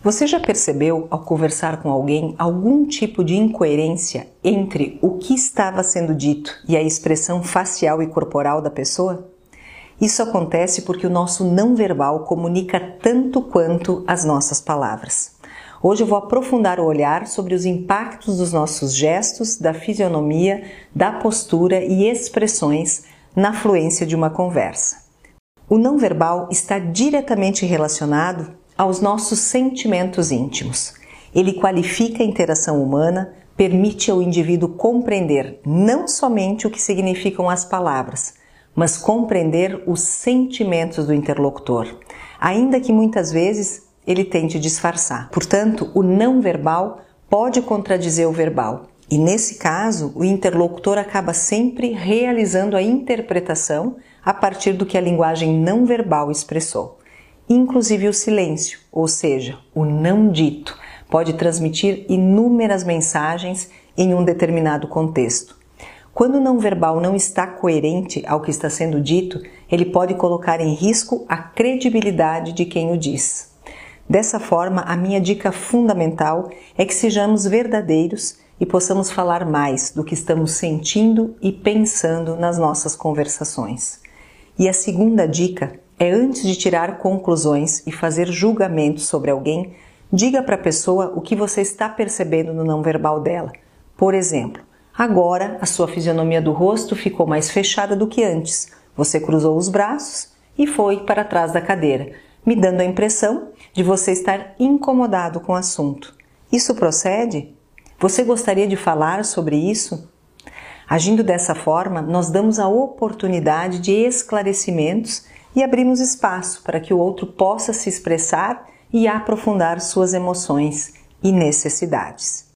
Você já percebeu ao conversar com alguém algum tipo de incoerência entre o que estava sendo dito e a expressão facial e corporal da pessoa? Isso acontece porque o nosso não verbal comunica tanto quanto as nossas palavras. Hoje eu vou aprofundar o olhar sobre os impactos dos nossos gestos, da fisionomia, da postura e expressões na fluência de uma conversa. O não verbal está diretamente relacionado aos nossos sentimentos íntimos. Ele qualifica a interação humana, permite ao indivíduo compreender não somente o que significam as palavras, mas compreender os sentimentos do interlocutor, ainda que muitas vezes ele tente disfarçar. Portanto, o não verbal pode contradizer o verbal. E nesse caso, o interlocutor acaba sempre realizando a interpretação a partir do que a linguagem não verbal expressou inclusive o silêncio, ou seja, o não dito, pode transmitir inúmeras mensagens em um determinado contexto. Quando o não verbal não está coerente ao que está sendo dito, ele pode colocar em risco a credibilidade de quem o diz. Dessa forma, a minha dica fundamental é que sejamos verdadeiros e possamos falar mais do que estamos sentindo e pensando nas nossas conversações. E a segunda dica é antes de tirar conclusões e fazer julgamentos sobre alguém, diga para a pessoa o que você está percebendo no não verbal dela. Por exemplo, agora a sua fisionomia do rosto ficou mais fechada do que antes. Você cruzou os braços e foi para trás da cadeira, me dando a impressão de você estar incomodado com o assunto. Isso procede? Você gostaria de falar sobre isso? Agindo dessa forma, nós damos a oportunidade de esclarecimentos e abrimos espaço para que o outro possa se expressar e aprofundar suas emoções e necessidades.